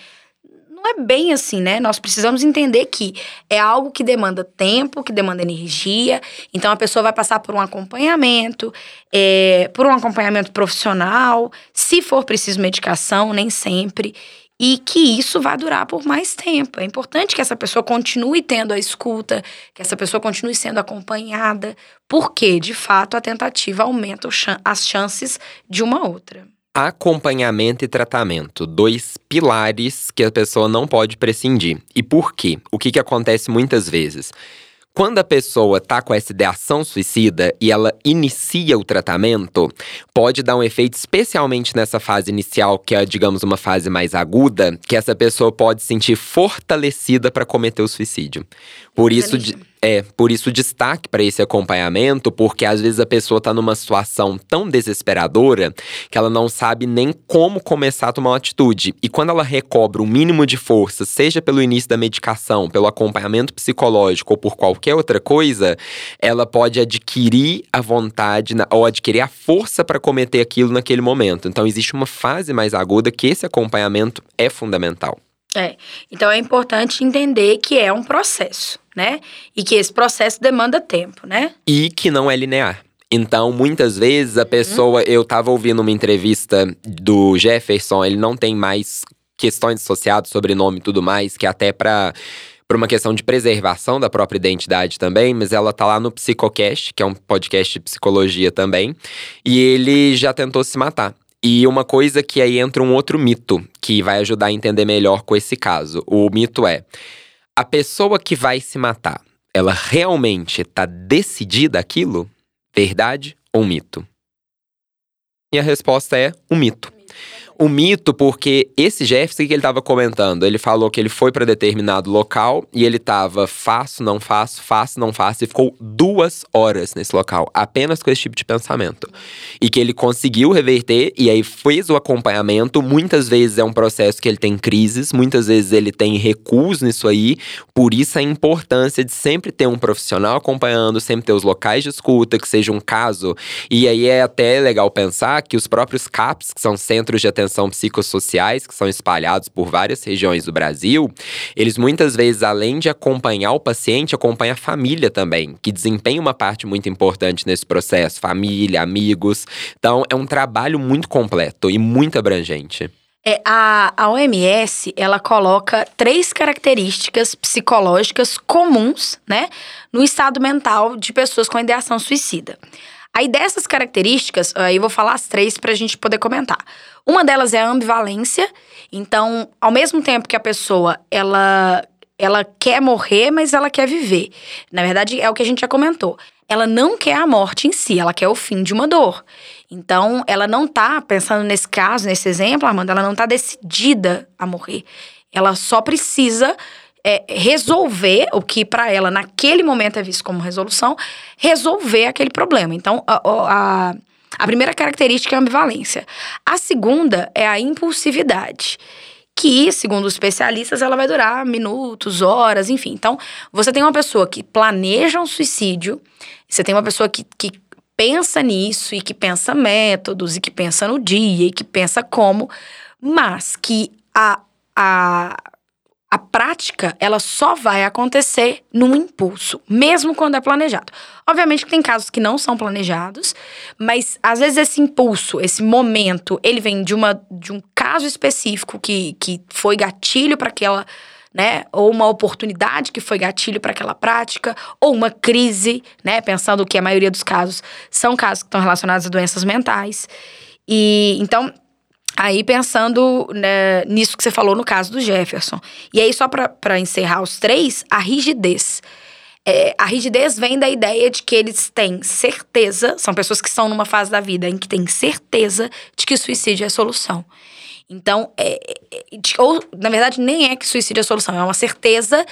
não é bem assim, né? Nós precisamos entender que é algo que demanda tempo, que demanda energia. Então a pessoa vai passar por um acompanhamento, é, por um acompanhamento profissional, se for preciso medicação, nem sempre. E que isso vai durar por mais tempo. É importante que essa pessoa continue tendo a escuta, que essa pessoa continue sendo acompanhada, porque, de fato, a tentativa aumenta as chances de uma outra acompanhamento e tratamento, dois pilares que a pessoa não pode prescindir. E por quê? O que, que acontece muitas vezes? Quando a pessoa tá com essa ideação suicida e ela inicia o tratamento, pode dar um efeito, especialmente nessa fase inicial, que é, digamos, uma fase mais aguda, que essa pessoa pode se sentir fortalecida para cometer o suicídio. Por isso, é, por isso destaque para esse acompanhamento, porque às vezes a pessoa está numa situação tão desesperadora que ela não sabe nem como começar a tomar uma atitude. E quando ela recobra o um mínimo de força, seja pelo início da medicação, pelo acompanhamento psicológico ou por qualquer outra coisa, ela pode adquirir a vontade ou adquirir a força para cometer aquilo naquele momento. Então existe uma fase mais aguda que esse acompanhamento é fundamental. É, então é importante entender que é um processo, né? E que esse processo demanda tempo, né? E que não é linear. Então, muitas vezes a uhum. pessoa. Eu tava ouvindo uma entrevista do Jefferson, ele não tem mais questões associadas, sobrenome e tudo mais, que até para por uma questão de preservação da própria identidade também, mas ela tá lá no Psicocast, que é um podcast de psicologia também, e ele já tentou se matar. E uma coisa que aí entra um outro mito que vai ajudar a entender melhor com esse caso. O mito é: a pessoa que vai se matar, ela realmente está decidida aquilo? Verdade ou mito? E a resposta é um mito o mito, porque esse Jefferson que ele estava comentando, ele falou que ele foi para determinado local e ele estava faço, não faço, faço, não faço, e ficou duas horas nesse local, apenas com esse tipo de pensamento. E que ele conseguiu reverter e aí fez o acompanhamento. Muitas vezes é um processo que ele tem crises, muitas vezes ele tem recuos nisso aí, por isso a importância de sempre ter um profissional acompanhando, sempre ter os locais de escuta, que seja um caso. E aí é até legal pensar que os próprios CAPs, que são centros de atenção atenção psicossociais, que são espalhados por várias regiões do Brasil, eles muitas vezes, além de acompanhar o paciente, acompanham a família também, que desempenha uma parte muito importante nesse processo, família, amigos. Então, é um trabalho muito completo e muito abrangente. É, a, a OMS, ela coloca três características psicológicas comuns, né, no estado mental de pessoas com ideação suicida. Aí dessas características, eu vou falar as três para a gente poder comentar. Uma delas é a ambivalência. Então, ao mesmo tempo que a pessoa ela ela quer morrer, mas ela quer viver. Na verdade, é o que a gente já comentou. Ela não quer a morte em si, ela quer o fim de uma dor. Então, ela não tá pensando nesse caso, nesse exemplo, Armando, ela não tá decidida a morrer. Ela só precisa é, resolver o que para ela naquele momento é visto como resolução, resolver aquele problema. Então, a, a, a primeira característica é a ambivalência. A segunda é a impulsividade que, segundo os especialistas, ela vai durar minutos, horas, enfim. Então, você tem uma pessoa que planeja um suicídio, você tem uma pessoa que, que pensa nisso e que pensa métodos e que pensa no dia e que pensa como, mas que a, a, a prática ela só vai acontecer num impulso, mesmo quando é planejado. Obviamente que tem casos que não são planejados, mas às vezes esse impulso, esse momento, ele vem de, uma, de um caso específico que, que foi gatilho para aquela né? Ou uma oportunidade que foi gatilho para aquela prática, ou uma crise, né? Pensando que a maioria dos casos são casos que estão relacionados a doenças mentais. E então, aí pensando né, nisso que você falou no caso do Jefferson. E aí, só para encerrar os três, a rigidez. É, a rigidez vem da ideia de que eles têm certeza, são pessoas que estão numa fase da vida em que têm certeza de que suicídio é a solução. Então, é, é, ou na verdade, nem é que suicídio é a solução, é uma certeza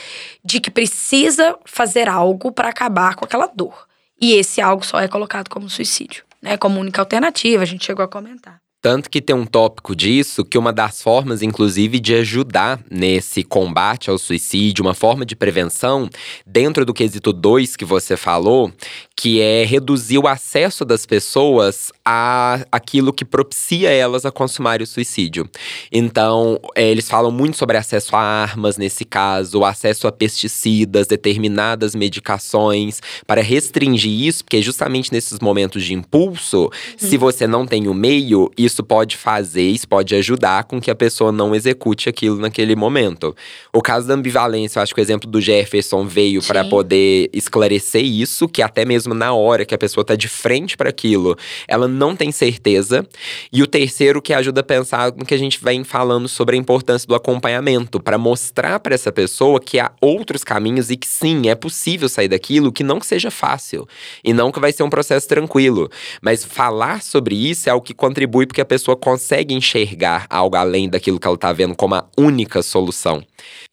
de que precisa fazer algo para acabar com aquela dor. E esse algo só é colocado como suicídio, né? Como única alternativa, a gente chegou a comentar. Tanto que tem um tópico disso que uma das formas, inclusive, de ajudar nesse combate ao suicídio, uma forma de prevenção, dentro do quesito 2 que você falou, que é reduzir o acesso das pessoas a aquilo que propicia elas a consumarem o suicídio. Então, é, eles falam muito sobre acesso a armas, nesse caso, acesso a pesticidas, determinadas medicações, para restringir isso, porque justamente nesses momentos de impulso, uhum. se você não tem o meio, isso pode fazer, isso pode ajudar com que a pessoa não execute aquilo naquele momento. O caso da ambivalência, eu acho que o exemplo do Jefferson veio para poder esclarecer isso, que até mesmo mesmo na hora que a pessoa tá de frente para aquilo, ela não tem certeza. E o terceiro que ajuda a pensar no que a gente vem falando sobre a importância do acompanhamento, para mostrar para essa pessoa que há outros caminhos e que sim, é possível sair daquilo, que não que seja fácil e não que vai ser um processo tranquilo, mas falar sobre isso é o que contribui porque a pessoa consegue enxergar algo além daquilo que ela tá vendo como a única solução.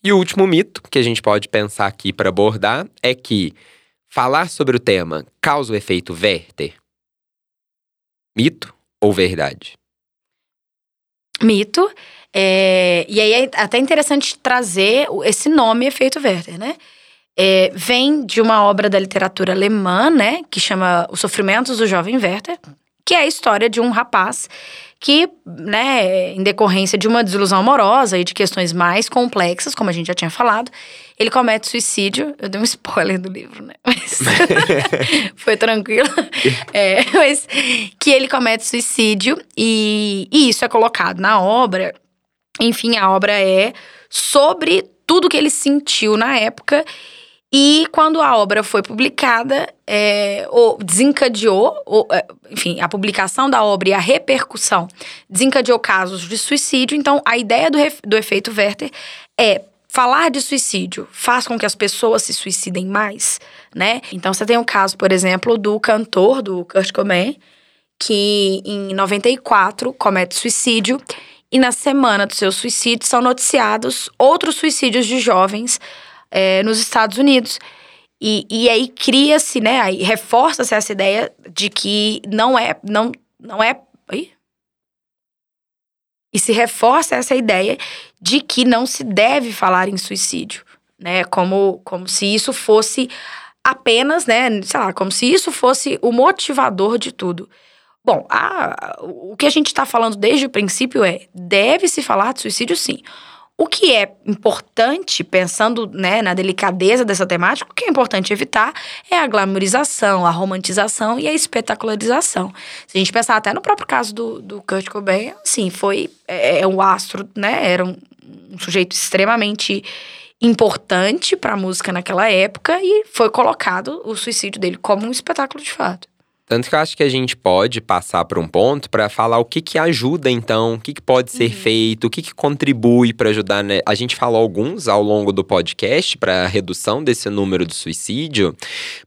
E o último mito que a gente pode pensar aqui para abordar é que Falar sobre o tema causa o efeito Werther? Mito ou verdade? Mito. É, e aí é até interessante trazer esse nome efeito Werther, né? É, vem de uma obra da literatura alemã, né? Que chama Os Sofrimentos do Jovem Werther, que é a história de um rapaz que, né, em decorrência de uma desilusão amorosa e de questões mais complexas, como a gente já tinha falado, ele comete suicídio. Eu dei um spoiler do livro, né? Mas foi tranquilo. É, mas que ele comete suicídio e, e isso é colocado na obra. Enfim, a obra é sobre tudo que ele sentiu na época e quando a obra foi publicada, é, ou desencadeou, ou, é, enfim, a publicação da obra e a repercussão desencadeou casos de suicídio. Então, a ideia do, do efeito Werther é falar de suicídio faz com que as pessoas se suicidem mais, né? Então, você tem um caso, por exemplo, do cantor, do Kurt Cobain, que em 94 comete suicídio e na semana do seu suicídio são noticiados outros suicídios de jovens é, nos Estados Unidos. E, e aí cria-se, né? Aí reforça-se essa ideia de que não é. Não, não é. Oi? E se reforça essa ideia de que não se deve falar em suicídio, né? Como, como se isso fosse apenas, né? Sei lá, como se isso fosse o motivador de tudo. Bom, a, o que a gente está falando desde o princípio é: deve-se falar de suicídio sim. O que é importante, pensando né, na delicadeza dessa temática, o que é importante evitar é a glamorização, a romantização e a espetacularização. Se a gente pensar até no próprio caso do, do Kurt Cobain, sim, foi é, é um astro, né? Era um, um sujeito extremamente importante para a música naquela época e foi colocado o suicídio dele como um espetáculo de fato. Tanto que eu acho que a gente pode passar por um ponto para falar o que que ajuda então, o que, que pode ser uhum. feito, o que, que contribui para ajudar. Né? A gente falou alguns ao longo do podcast para redução desse número de suicídio,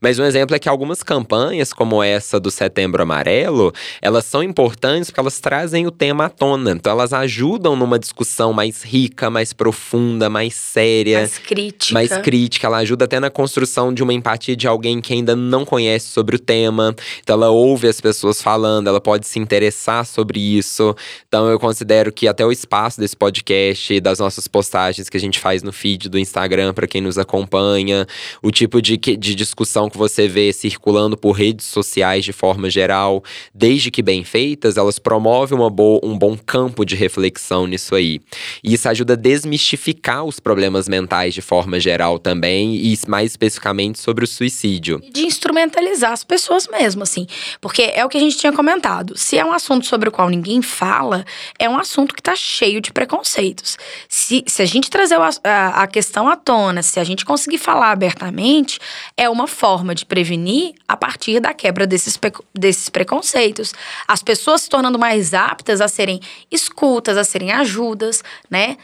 mas um exemplo é que algumas campanhas, como essa do Setembro Amarelo, elas são importantes porque elas trazem o tema à tona. Então elas ajudam numa discussão mais rica, mais profunda, mais séria. Mais crítica. Mais crítica. Ela ajuda até na construção de uma empatia de alguém que ainda não conhece sobre o tema. Então, Ela ouve as pessoas falando, ela pode se interessar sobre isso. Então eu considero que até o espaço desse podcast, das nossas postagens que a gente faz no feed do Instagram para quem nos acompanha, o tipo de, de discussão que você vê circulando por redes sociais de forma geral, desde que bem feitas, elas promovem uma boa, um bom campo de reflexão nisso aí. E isso ajuda a desmistificar os problemas mentais de forma geral também, e mais especificamente sobre o suicídio. De instrumentalizar as pessoas mesmo, assim. Porque é o que a gente tinha comentado. Se é um assunto sobre o qual ninguém fala, é um assunto que está cheio de preconceitos. Se, se a gente trazer a, a questão à tona, se a gente conseguir falar abertamente, é uma forma de prevenir a partir da quebra desses, desses preconceitos. As pessoas se tornando mais aptas a serem escutas, a serem ajudas, né?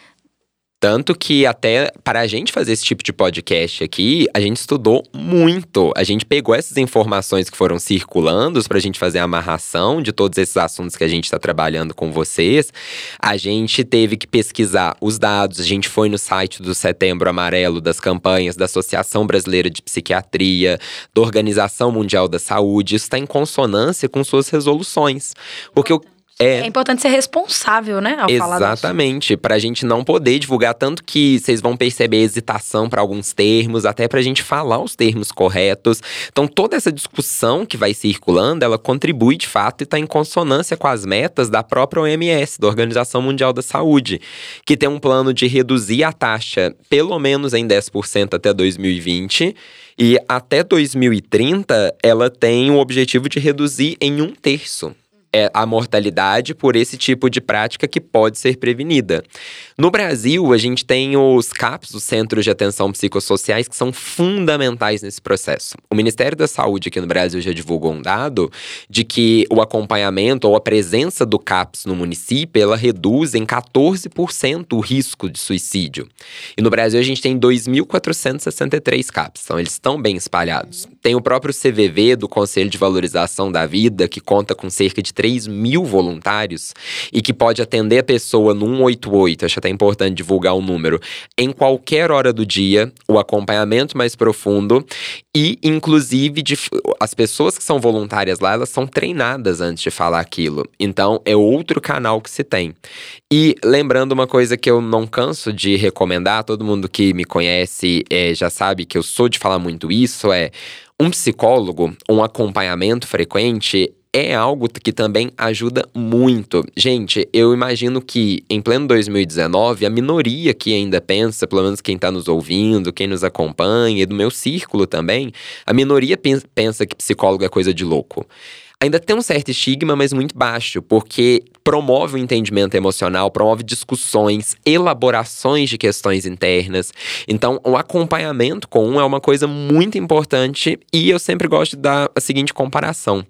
Tanto que até para a gente fazer esse tipo de podcast aqui, a gente estudou muito. A gente pegou essas informações que foram circulando para a gente fazer a amarração de todos esses assuntos que a gente está trabalhando com vocês. A gente teve que pesquisar os dados. A gente foi no site do Setembro Amarelo das campanhas da Associação Brasileira de Psiquiatria, da Organização Mundial da Saúde. Isso está em consonância com suas resoluções. Porque o é, é importante ser responsável, né? Ao exatamente. Para a gente não poder divulgar tanto que vocês vão perceber hesitação para alguns termos, até para a gente falar os termos corretos. Então, toda essa discussão que vai circulando, ela contribui de fato e está em consonância com as metas da própria OMS, da Organização Mundial da Saúde, que tem um plano de reduzir a taxa pelo menos em 10% até 2020. E até 2030, ela tem o objetivo de reduzir em um terço é a mortalidade por esse tipo de prática que pode ser prevenida. No Brasil, a gente tem os CAPs, os Centros de Atenção Psicossociais, que são fundamentais nesse processo. O Ministério da Saúde aqui no Brasil já divulgou um dado de que o acompanhamento ou a presença do CAPS no município, ela reduz em 14% o risco de suicídio. E no Brasil a gente tem 2.463 CAPs, então eles estão bem espalhados. Tem o próprio CVV, do Conselho de Valorização da Vida, que conta com cerca de 3 mil voluntários e que pode atender a pessoa no 188, acho até importante divulgar o número, em qualquer hora do dia, o acompanhamento mais profundo e, inclusive, de, as pessoas que são voluntárias lá, elas são treinadas antes de falar aquilo. Então, é outro canal que se tem. E lembrando uma coisa que eu não canso de recomendar, todo mundo que me conhece é, já sabe que eu sou de falar muito isso, é um psicólogo, um acompanhamento frequente é algo que também ajuda muito. Gente, eu imagino que em pleno 2019, a minoria que ainda pensa, pelo menos quem está nos ouvindo, quem nos acompanha, e do meu círculo também, a minoria pensa que psicólogo é coisa de louco ainda tem um certo estigma, mas muito baixo, porque promove o entendimento emocional, promove discussões, elaborações de questões internas. Então, o acompanhamento com um é uma coisa muito importante e eu sempre gosto de dar a seguinte comparação.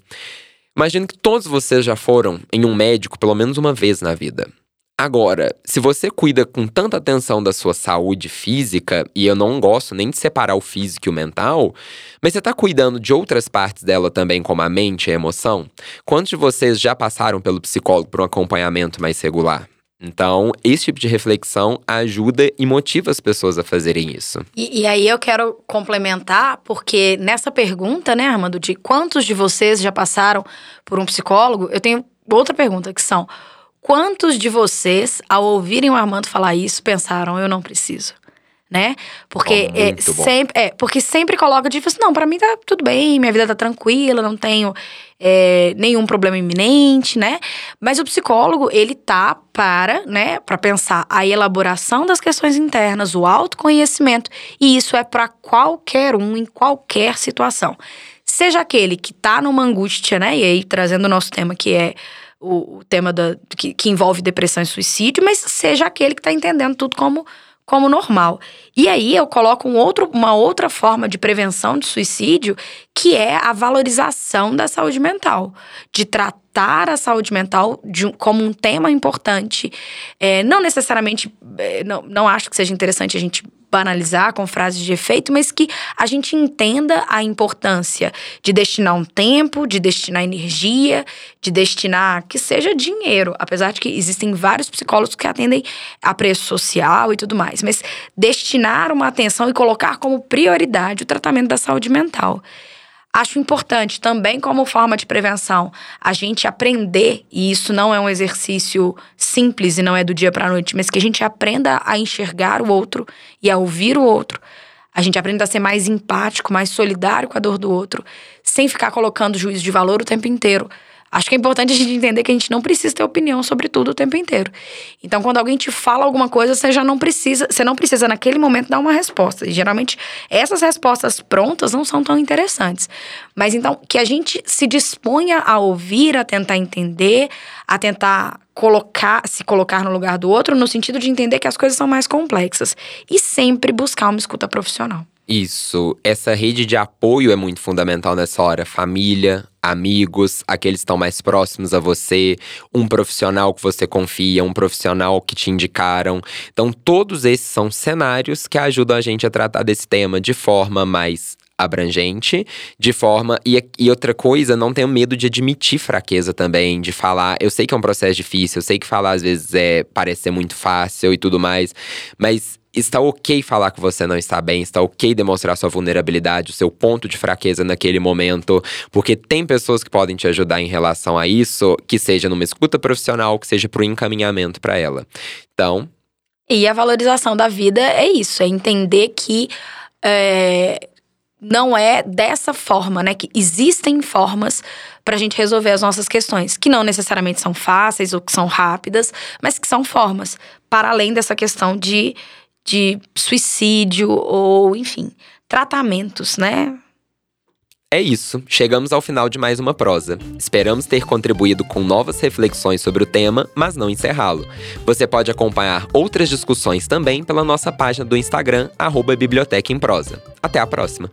Imagino que todos vocês já foram em um médico pelo menos uma vez na vida. Agora, se você cuida com tanta atenção da sua saúde física, e eu não gosto nem de separar o físico e o mental, mas você está cuidando de outras partes dela também, como a mente e a emoção? Quantos de vocês já passaram pelo psicólogo por um acompanhamento mais regular? Então, esse tipo de reflexão ajuda e motiva as pessoas a fazerem isso. E, e, aí eu quero complementar, porque nessa pergunta, né, Armando, de quantos de vocês já passaram por um psicólogo, eu tenho outra pergunta que são: quantos de vocês, ao ouvirem o Armando falar isso, pensaram, eu não preciso? Né? Porque é, sempre, é, porque sempre coloca de não, para mim tá tudo bem, minha vida tá tranquila, não tenho é, nenhum problema iminente, né? Mas o psicólogo, ele tá para, né, para pensar a elaboração das questões internas, o autoconhecimento, e isso é para qualquer um em qualquer situação. Seja aquele que tá numa angústia, né? E aí trazendo o nosso tema que é o, o tema da, que, que envolve depressão e suicídio, mas seja aquele que tá entendendo tudo como como normal. E aí eu coloco um outro, uma outra forma de prevenção de suicídio, que é a valorização da saúde mental, de tratar a saúde mental de, como um tema importante. É, não necessariamente, é, não, não acho que seja interessante a gente banalizar com frases de efeito, mas que a gente entenda a importância de destinar um tempo, de destinar energia, de destinar que seja dinheiro, apesar de que existem vários psicólogos que atendem a preço social e tudo mais, mas destinar uma atenção e colocar como prioridade o tratamento da saúde mental. Acho importante também, como forma de prevenção, a gente aprender, e isso não é um exercício simples e não é do dia para a noite, mas que a gente aprenda a enxergar o outro e a ouvir o outro. A gente aprenda a ser mais empático, mais solidário com a dor do outro, sem ficar colocando juízo de valor o tempo inteiro. Acho que é importante a gente entender que a gente não precisa ter opinião sobre tudo o tempo inteiro. Então, quando alguém te fala alguma coisa, você já não precisa, você não precisa naquele momento dar uma resposta. E geralmente essas respostas prontas não são tão interessantes. Mas então que a gente se disponha a ouvir, a tentar entender, a tentar colocar, se colocar no lugar do outro, no sentido de entender que as coisas são mais complexas e sempre buscar uma escuta profissional. Isso, essa rede de apoio é muito fundamental nessa hora. Família, amigos, aqueles que estão mais próximos a você, um profissional que você confia, um profissional que te indicaram. Então, todos esses são cenários que ajudam a gente a tratar desse tema de forma mais abrangente, de forma. E, e outra coisa, não tenho medo de admitir fraqueza também, de falar. Eu sei que é um processo difícil, eu sei que falar às vezes é parecer muito fácil e tudo mais, mas está ok falar que você não está bem, está ok demonstrar sua vulnerabilidade, o seu ponto de fraqueza naquele momento, porque tem pessoas que podem te ajudar em relação a isso, que seja numa escuta profissional, que seja para o encaminhamento para ela. Então. E a valorização da vida é isso, é entender que. É, não é dessa forma, né? Que existem formas para a gente resolver as nossas questões, que não necessariamente são fáceis ou que são rápidas, mas que são formas, para além dessa questão de de suicídio ou, enfim, tratamentos, né? É isso, chegamos ao final de mais uma prosa. Esperamos ter contribuído com novas reflexões sobre o tema, mas não encerrá-lo. Você pode acompanhar outras discussões também pela nossa página do Instagram, arroba Biblioteca em Prosa. Até a próxima!